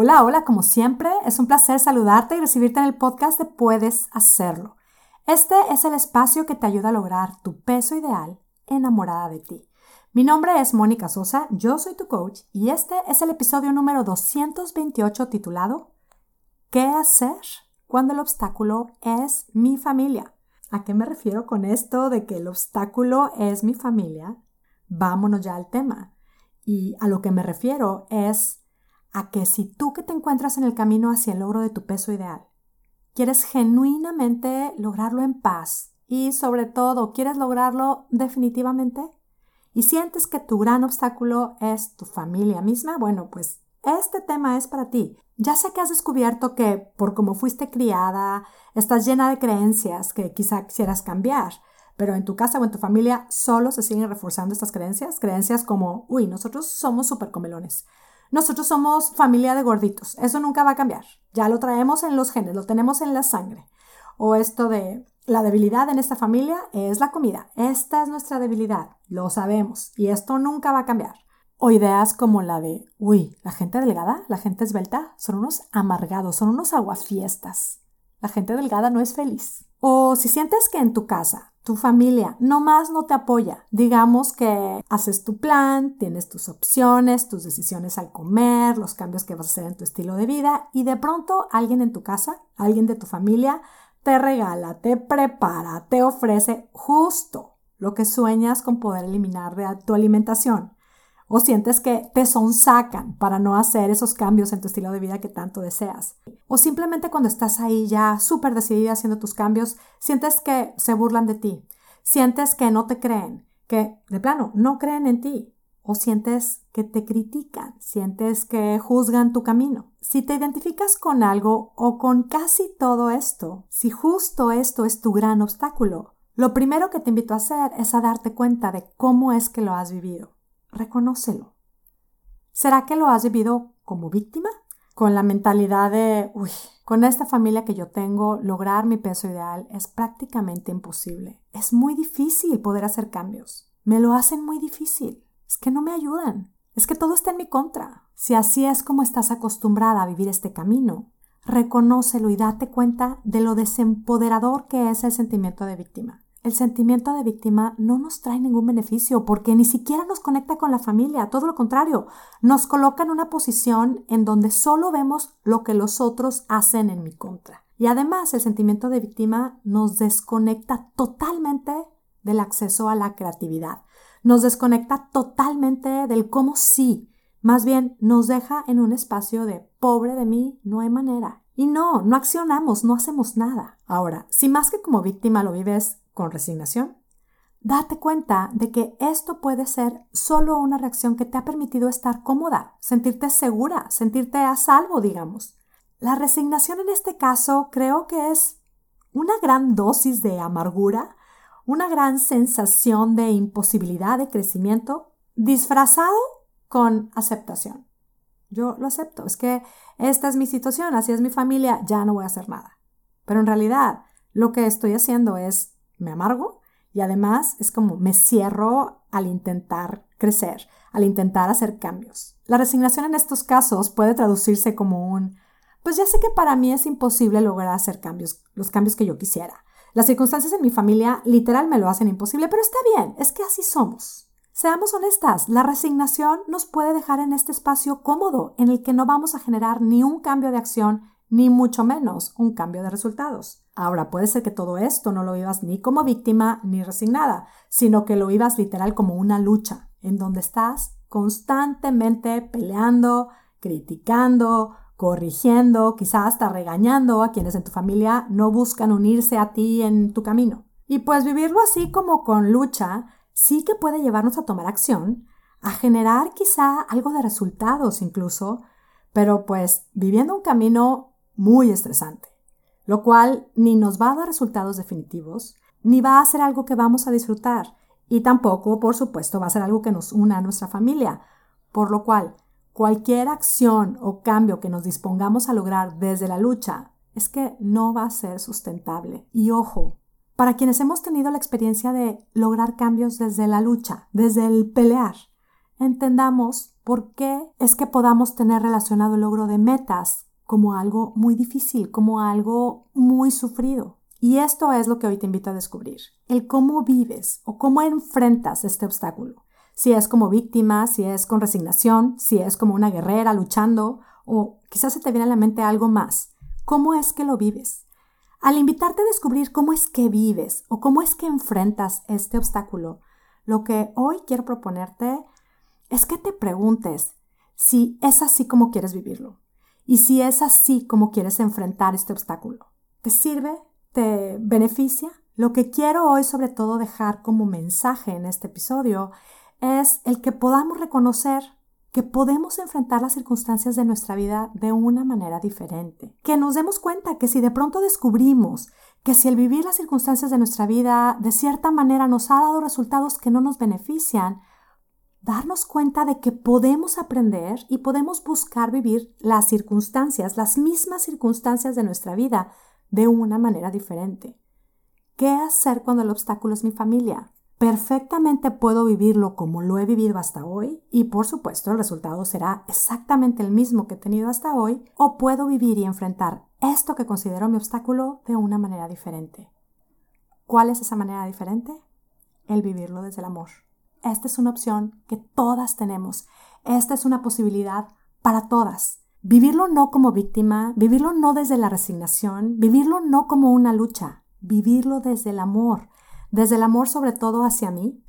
Hola, hola, como siempre, es un placer saludarte y recibirte en el podcast de Puedes Hacerlo. Este es el espacio que te ayuda a lograr tu peso ideal enamorada de ti. Mi nombre es Mónica Sosa, yo soy tu coach y este es el episodio número 228 titulado ¿Qué hacer cuando el obstáculo es mi familia? ¿A qué me refiero con esto de que el obstáculo es mi familia? Vámonos ya al tema. Y a lo que me refiero es a que si tú que te encuentras en el camino hacia el logro de tu peso ideal, quieres genuinamente lograrlo en paz y sobre todo quieres lograrlo definitivamente y sientes que tu gran obstáculo es tu familia misma, bueno, pues este tema es para ti. Ya sé que has descubierto que por cómo fuiste criada, estás llena de creencias que quizá quisieras cambiar, pero en tu casa o en tu familia solo se siguen reforzando estas creencias, creencias como, uy, nosotros somos súper comelones, nosotros somos familia de gorditos, eso nunca va a cambiar. Ya lo traemos en los genes, lo tenemos en la sangre. O esto de la debilidad en esta familia es la comida. Esta es nuestra debilidad, lo sabemos, y esto nunca va a cambiar. O ideas como la de, uy, la gente delgada, la gente esbelta, son unos amargados, son unos aguafiestas. La gente delgada no es feliz. O si sientes que en tu casa tu familia nomás no te apoya. Digamos que haces tu plan, tienes tus opciones, tus decisiones al comer, los cambios que vas a hacer en tu estilo de vida y de pronto alguien en tu casa, alguien de tu familia, te regala, te prepara, te ofrece justo lo que sueñas con poder eliminar de tu alimentación o sientes que te sonsacan para no hacer esos cambios en tu estilo de vida que tanto deseas. O simplemente cuando estás ahí ya súper decidida haciendo tus cambios, sientes que se burlan de ti, sientes que no te creen, que de plano no creen en ti, o sientes que te critican, sientes que juzgan tu camino. Si te identificas con algo o con casi todo esto, si justo esto es tu gran obstáculo, lo primero que te invito a hacer es a darte cuenta de cómo es que lo has vivido reconócelo. ¿Será que lo has vivido como víctima? Con la mentalidad de, uy, con esta familia que yo tengo, lograr mi peso ideal es prácticamente imposible. Es muy difícil poder hacer cambios. Me lo hacen muy difícil. Es que no me ayudan. Es que todo está en mi contra. Si así es como estás acostumbrada a vivir este camino, reconócelo y date cuenta de lo desempoderador que es el sentimiento de víctima. El sentimiento de víctima no nos trae ningún beneficio porque ni siquiera nos conecta con la familia, todo lo contrario, nos coloca en una posición en donde solo vemos lo que los otros hacen en mi contra. Y además el sentimiento de víctima nos desconecta totalmente del acceso a la creatividad, nos desconecta totalmente del cómo sí, más bien nos deja en un espacio de pobre de mí, no hay manera. Y no, no accionamos, no hacemos nada. Ahora, si más que como víctima lo vives con resignación, date cuenta de que esto puede ser solo una reacción que te ha permitido estar cómoda, sentirte segura, sentirte a salvo, digamos. La resignación en este caso creo que es una gran dosis de amargura, una gran sensación de imposibilidad de crecimiento, disfrazado con aceptación. Yo lo acepto, es que esta es mi situación, así es mi familia, ya no voy a hacer nada. Pero en realidad lo que estoy haciendo es me amargo y además es como me cierro al intentar crecer, al intentar hacer cambios. La resignación en estos casos puede traducirse como un, pues ya sé que para mí es imposible lograr hacer cambios, los cambios que yo quisiera. Las circunstancias en mi familia literal me lo hacen imposible, pero está bien, es que así somos. Seamos honestas, la resignación nos puede dejar en este espacio cómodo en el que no vamos a generar ni un cambio de acción, ni mucho menos un cambio de resultados. Ahora, puede ser que todo esto no lo vivas ni como víctima ni resignada, sino que lo vivas literal como una lucha, en donde estás constantemente peleando, criticando, corrigiendo, quizás hasta regañando a quienes en tu familia no buscan unirse a ti en tu camino. Y pues vivirlo así como con lucha sí que puede llevarnos a tomar acción, a generar quizá algo de resultados incluso, pero pues viviendo un camino muy estresante lo cual ni nos va a dar resultados definitivos, ni va a ser algo que vamos a disfrutar, y tampoco, por supuesto, va a ser algo que nos una a nuestra familia, por lo cual cualquier acción o cambio que nos dispongamos a lograr desde la lucha es que no va a ser sustentable. Y ojo, para quienes hemos tenido la experiencia de lograr cambios desde la lucha, desde el pelear, entendamos por qué es que podamos tener relacionado el logro de metas como algo muy difícil, como algo muy sufrido. Y esto es lo que hoy te invito a descubrir, el cómo vives o cómo enfrentas este obstáculo. Si es como víctima, si es con resignación, si es como una guerrera luchando o quizás se te viene a la mente algo más. ¿Cómo es que lo vives? Al invitarte a descubrir cómo es que vives o cómo es que enfrentas este obstáculo, lo que hoy quiero proponerte es que te preguntes si es así como quieres vivirlo y si es así como quieres enfrentar este obstáculo. ¿Te sirve? ¿Te beneficia? Lo que quiero hoy sobre todo dejar como mensaje en este episodio es el que podamos reconocer que podemos enfrentar las circunstancias de nuestra vida de una manera diferente. Que nos demos cuenta que si de pronto descubrimos que si el vivir las circunstancias de nuestra vida de cierta manera nos ha dado resultados que no nos benefician, darnos cuenta de que podemos aprender y podemos buscar vivir las circunstancias, las mismas circunstancias de nuestra vida, de una manera diferente. ¿Qué hacer cuando el obstáculo es mi familia? Perfectamente puedo vivirlo como lo he vivido hasta hoy y por supuesto el resultado será exactamente el mismo que he tenido hasta hoy o puedo vivir y enfrentar esto que considero mi obstáculo de una manera diferente. ¿Cuál es esa manera diferente? El vivirlo desde el amor. Esta es una opción que todas tenemos. Esta es una posibilidad para todas. Vivirlo no como víctima, vivirlo no desde la resignación, vivirlo no como una lucha, vivirlo desde el amor, desde el amor sobre todo hacia mí,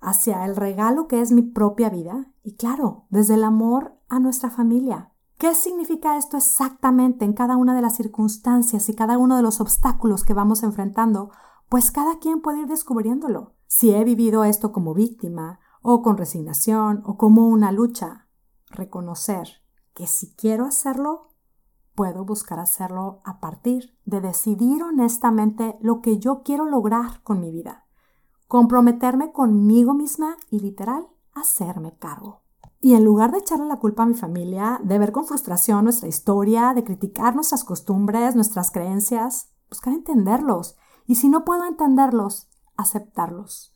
hacia el regalo que es mi propia vida y claro, desde el amor a nuestra familia. ¿Qué significa esto exactamente en cada una de las circunstancias y cada uno de los obstáculos que vamos enfrentando? Pues cada quien puede ir descubriéndolo. Si he vivido esto como víctima, o con resignación, o como una lucha, reconocer que si quiero hacerlo, puedo buscar hacerlo a partir de decidir honestamente lo que yo quiero lograr con mi vida, comprometerme conmigo misma y literal hacerme cargo. Y en lugar de echarle la culpa a mi familia, de ver con frustración nuestra historia, de criticar nuestras costumbres, nuestras creencias, buscar entenderlos. Y si no puedo entenderlos, aceptarlos,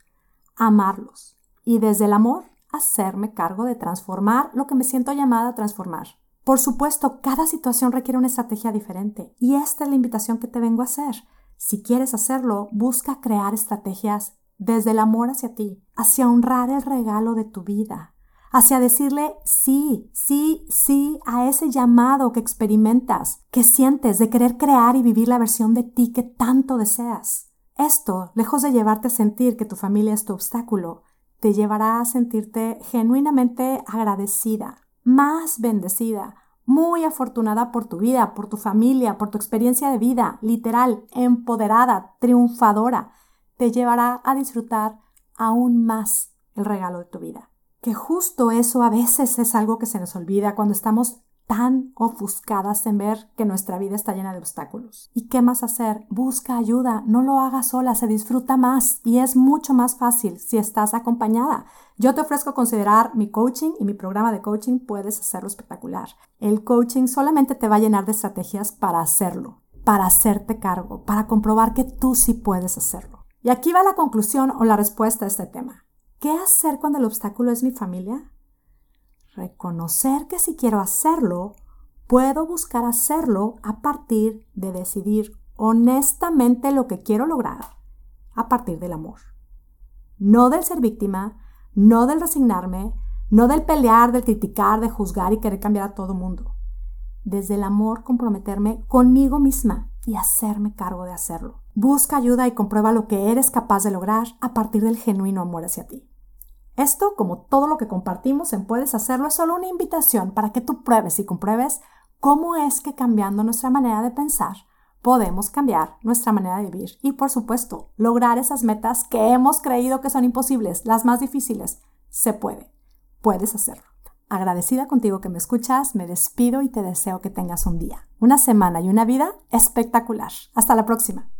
amarlos. Y desde el amor, hacerme cargo de transformar lo que me siento llamada a transformar. Por supuesto, cada situación requiere una estrategia diferente y esta es la invitación que te vengo a hacer. Si quieres hacerlo, busca crear estrategias desde el amor hacia ti, hacia honrar el regalo de tu vida, hacia decirle sí, sí, sí a ese llamado que experimentas, que sientes de querer crear y vivir la versión de ti que tanto deseas. Esto, lejos de llevarte a sentir que tu familia es tu obstáculo, te llevará a sentirte genuinamente agradecida, más bendecida, muy afortunada por tu vida, por tu familia, por tu experiencia de vida, literal, empoderada, triunfadora, te llevará a disfrutar aún más el regalo de tu vida. Que justo eso a veces es algo que se nos olvida cuando estamos tan ofuscadas en ver que nuestra vida está llena de obstáculos. ¿Y qué más hacer? Busca ayuda, no lo hagas sola, se disfruta más y es mucho más fácil si estás acompañada. Yo te ofrezco considerar mi coaching y mi programa de coaching, puedes hacerlo espectacular. El coaching solamente te va a llenar de estrategias para hacerlo, para hacerte cargo, para comprobar que tú sí puedes hacerlo. Y aquí va la conclusión o la respuesta a este tema. ¿Qué hacer cuando el obstáculo es mi familia? Reconocer que si quiero hacerlo, puedo buscar hacerlo a partir de decidir honestamente lo que quiero lograr, a partir del amor. No del ser víctima, no del resignarme, no del pelear, del criticar, de juzgar y querer cambiar a todo mundo. Desde el amor comprometerme conmigo misma y hacerme cargo de hacerlo. Busca ayuda y comprueba lo que eres capaz de lograr a partir del genuino amor hacia ti. Esto, como todo lo que compartimos en Puedes Hacerlo, es solo una invitación para que tú pruebes y compruebes cómo es que cambiando nuestra manera de pensar podemos cambiar nuestra manera de vivir y, por supuesto, lograr esas metas que hemos creído que son imposibles, las más difíciles. Se puede. Puedes hacerlo. Agradecida contigo que me escuchas, me despido y te deseo que tengas un día, una semana y una vida espectacular. Hasta la próxima.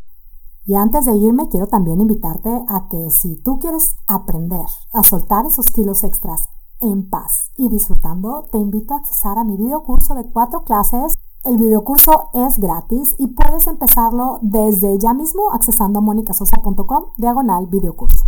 Y antes de irme, quiero también invitarte a que si tú quieres aprender a soltar esos kilos extras en paz y disfrutando, te invito a accesar a mi videocurso de cuatro clases. El videocurso es gratis y puedes empezarlo desde ya mismo accesando a monicasosa.com diagonal videocurso.